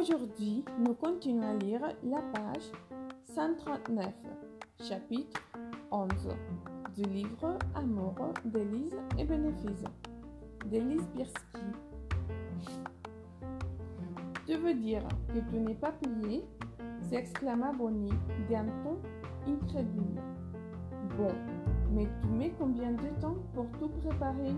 Aujourd'hui, nous continuons à lire la page 139, chapitre 11 du livre Amour d'Élise et Bénéfice d'Élise Birsky. Tu veux dire que tu n'es pas payé s'exclama Bonnie d'un ton incrédule. Bon, mais tu mets combien de temps pour tout préparer?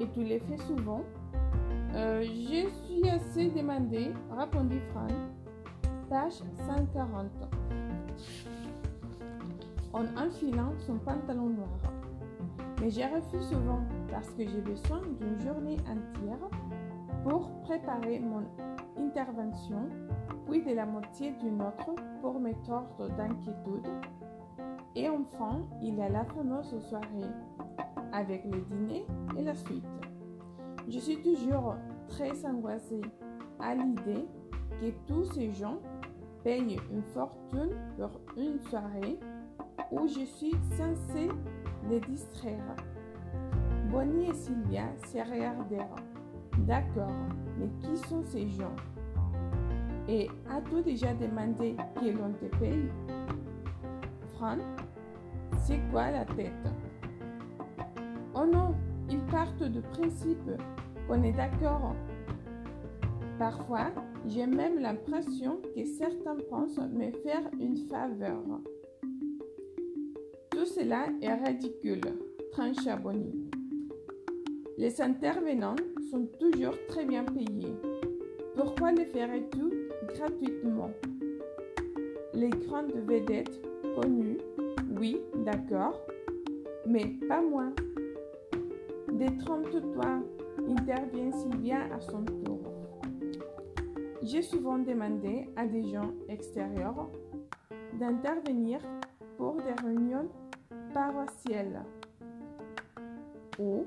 Et tu les fais souvent? Euh, Je suis assez demandé, répondit Fran. Page 140. En enfilant son pantalon noir. Mais j'ai refusé souvent parce que j'ai besoin d'une journée entière pour préparer mon intervention, puis de la moitié d'une autre pour mes torts d'inquiétude. Et enfin, il y a la fameuse soirée avec le dîner et la suite. Je suis toujours très angoissée à l'idée que tous ces gens payent une fortune pour une soirée où je suis censée les distraire. Bonnie et Sylvia se regardèrent. D'accord, mais qui sont ces gens? Et as-tu déjà demandé qui l'on te paye? Fran, c'est quoi la tête? Oh non, ils partent du principe qu'on est d'accord. Parfois, j'ai même l'impression que certains pensent me faire une faveur. Tout cela est ridicule, trancha Bonnie. Les intervenants sont toujours très bien payés. Pourquoi les ferais-tu gratuitement? Les grandes vedettes connues, oui, d'accord, mais pas moi. Détrompe-toi, intervient Sylvia à son tour. J'ai souvent demandé à des gens extérieurs d'intervenir pour des réunions paroissiales ou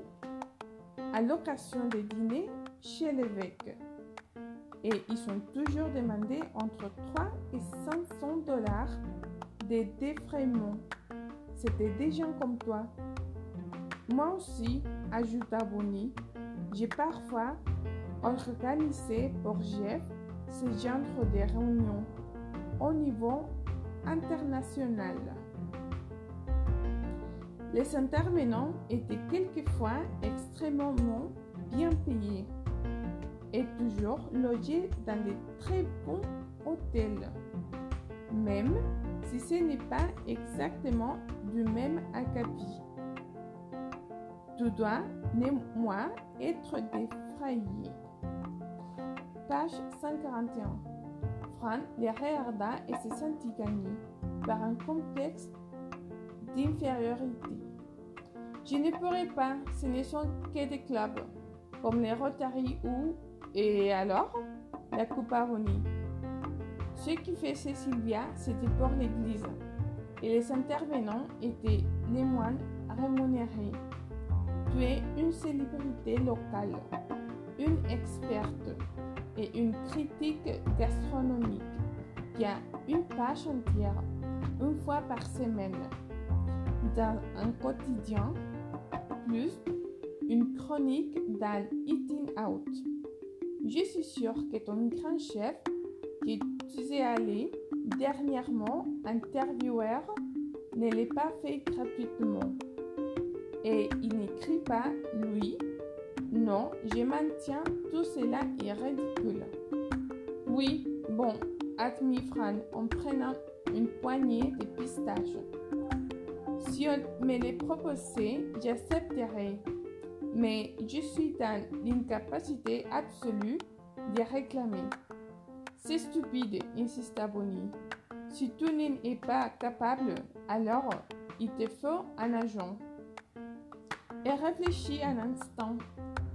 à l'occasion des dîners chez l'évêque. Et ils ont toujours demandé entre 3 et 500 dollars de défraiements. C'était des gens comme toi. Moi aussi, ajouta Bonnie, j'ai parfois organisé pour Jeff ce genre de réunions au niveau international. Les intervenants étaient quelquefois extrêmement bien payés et toujours logés dans de très bons hôtels, même si ce n'est pas exactement du même acabit. Tu dois néanmoins être défrayé. Page 141. Fran les regarda et se sentit gagné par un contexte d'infériorité. Je ne pourrais pas, ce ne sont que des clubs, comme les Rotary ou... Et alors La coupe Bonnie. Ce qui faisait Sylvia, c'était pour l'église. Et les intervenants étaient les moines rémunérés. Tu es une célébrité locale, une experte et une critique gastronomique qui a une page entière, une fois par semaine, dans un quotidien, plus une chronique dans Eating Out. Je suis sûre que ton grand chef, qui tu es allé dernièrement intervieweur, ne l'a pas fait gratuitement. Et il n'écrit pas lui. Non, je maintiens tout cela est ridicule. Oui, bon, admis Fran en prenant une poignée de pistaches. Si on me les proposait, j'accepterais. Mais je suis dans l'incapacité absolue de réclamer. C'est stupide, insista Bonnie. Si tu n'en es pas capable, alors il te faut un agent. Elle réfléchit un instant,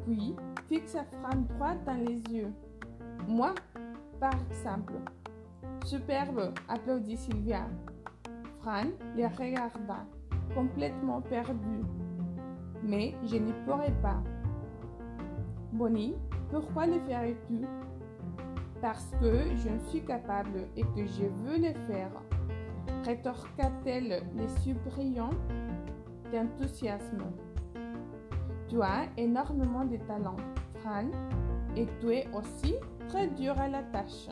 puis fixa Fran droit dans les yeux. Moi par exemple. Superbe, applaudit Sylvia. Fran les regarda, complètement perdu. Mais je ne pourrais pas. Bonnie, pourquoi le ferais-tu Parce que je suis capable et que je veux le faire, rétorqua-t-elle les yeux brillants d'enthousiasme. Tu as énormément de talent, Fran, et tu es aussi très dur à la tâche.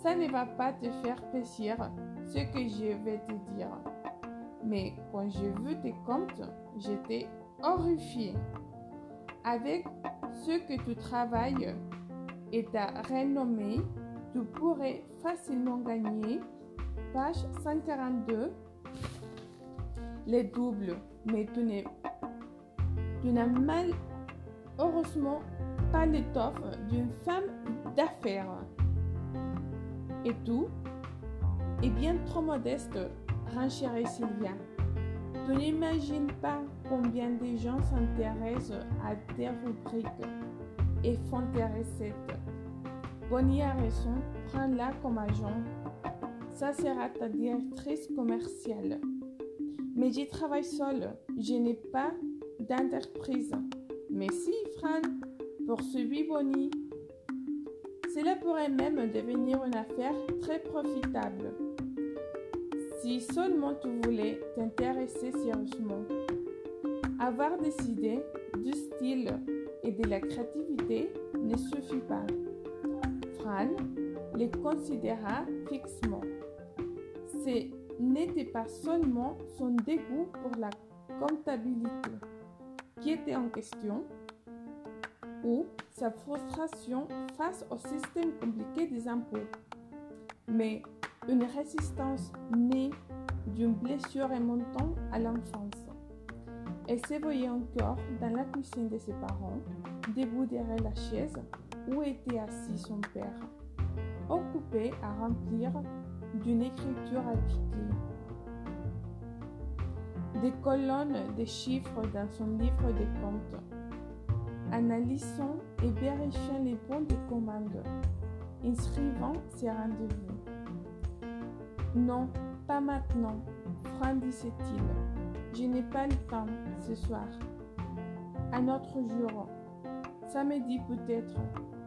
Ça ne va pas te faire plaisir ce que je vais te dire. Mais quand j'ai vu tes comptes, j'étais horrifiée. Avec ce que tu travailles et ta renommée, tu pourrais facilement gagner, page 142, les doubles. Mais tu n'es tu n'as malheureusement pas l'étoffe d'une femme d'affaires. Et tout est bien trop modeste, renchérit Sylvia. Tu n'imagines pas combien de gens s'intéressent à tes rubriques et font tes recettes. Bonnie a raison, prends-la comme agent. Ça sera ta directrice commerciale. Mais j'y travaille seule. Je n'ai pas d'entreprise. Mais si, Fran, poursuivit Bonnie, cela pourrait même devenir une affaire très profitable. Si seulement tu voulais t'intéresser sérieusement. Avoir des idées, du style et de la créativité ne suffit pas. Fran les considéra fixement. Ce n'était pas seulement son dégoût pour la comptabilité qui était en question, ou sa frustration face au système compliqué des impôts, mais une résistance née d'une blessure remontant à l'enfance. Elle se voyait encore dans la cuisine de ses parents, debout derrière la chaise où était assis son père, occupé à remplir d'une écriture appliquée des colonnes de chiffres dans son livre de comptes, analysant et vérifiant les bons de commande, inscrivant ses rendez-vous. Non, pas maintenant, Fran disait-il. Je n'ai pas le temps ce soir. Un autre jour, samedi peut-être,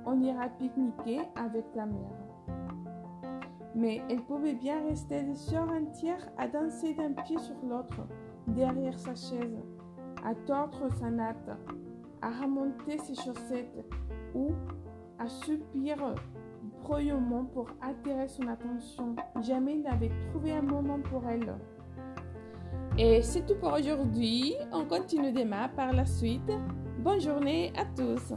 on ira pique-niquer avec la mère. Mais elle pouvait bien rester des heures entières à danser d'un pied sur l'autre derrière sa chaise, à tordre sa natte, à remonter ses chaussettes ou à soupir bruyamment pour attirer son attention. Jamais n'avait trouvé un moment pour elle. Et c'est tout pour aujourd'hui. On continue demain par la suite. Bonne journée à tous.